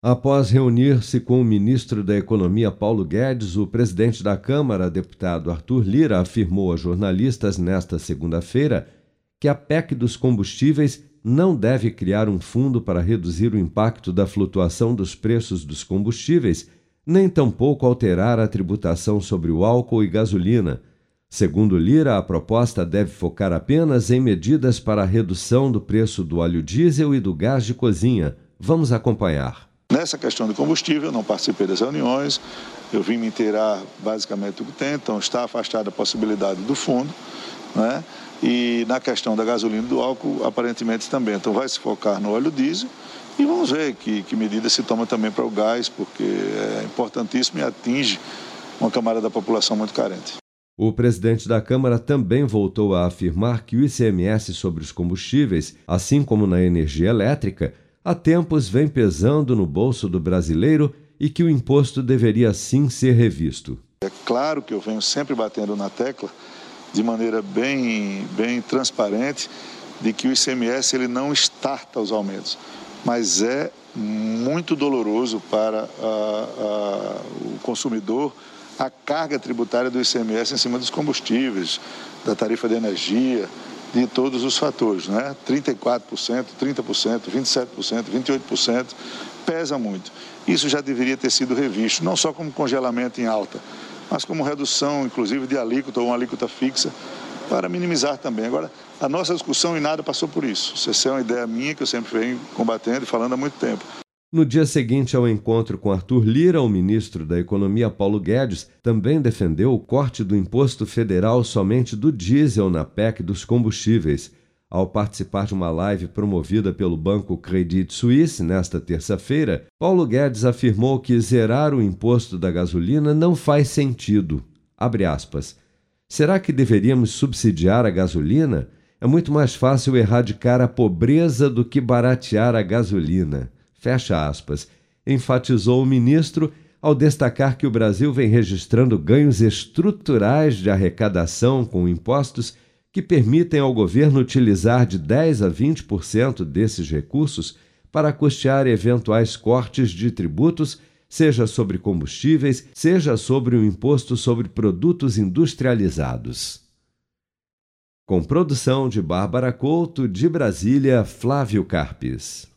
Após reunir-se com o ministro da Economia Paulo Guedes, o presidente da Câmara, deputado Arthur Lira, afirmou a jornalistas nesta segunda-feira que a PEC dos combustíveis não deve criar um fundo para reduzir o impacto da flutuação dos preços dos combustíveis, nem tampouco alterar a tributação sobre o álcool e gasolina. Segundo Lira, a proposta deve focar apenas em medidas para a redução do preço do óleo diesel e do gás de cozinha. Vamos acompanhar. Nessa questão de combustível, não participei das reuniões, eu vim me inteirar basicamente do que tem, então está afastada a possibilidade do fundo, né? E na questão da gasolina e do álcool, aparentemente também. Então vai se focar no óleo diesel e vamos ver que, que medida se toma também para o gás, porque é importantíssimo e atinge uma camada da população muito carente. O presidente da Câmara também voltou a afirmar que o ICMS sobre os combustíveis, assim como na energia elétrica, há tempos vem pesando no bolso do brasileiro e que o imposto deveria sim ser revisto. É claro que eu venho sempre batendo na tecla de maneira bem, bem transparente de que o ICMS ele não estarta os aumentos, mas é muito doloroso para a, a, o consumidor a carga tributária do ICMS em cima dos combustíveis, da tarifa de energia, de todos os fatores, né? 34%, 30%, 27%, 28%, pesa muito. Isso já deveria ter sido revisto, não só como congelamento em alta, mas como redução, inclusive, de alíquota ou uma alíquota fixa, para minimizar também. Agora, a nossa discussão em nada passou por isso. Essa é uma ideia minha que eu sempre venho combatendo e falando há muito tempo. No dia seguinte ao encontro com Arthur Lira, o ministro da Economia Paulo Guedes também defendeu o corte do imposto federal somente do diesel na PEC dos combustíveis. Ao participar de uma live promovida pelo banco Credit Suisse nesta terça-feira, Paulo Guedes afirmou que zerar o imposto da gasolina não faz sentido. Será que deveríamos subsidiar a gasolina? É muito mais fácil erradicar a pobreza do que baratear a gasolina. Fecha aspas. Enfatizou o ministro ao destacar que o Brasil vem registrando ganhos estruturais de arrecadação com impostos que permitem ao governo utilizar de 10 a 20% desses recursos para custear eventuais cortes de tributos, seja sobre combustíveis, seja sobre o imposto sobre produtos industrializados. Com produção de Bárbara Couto, de Brasília, Flávio Carpes.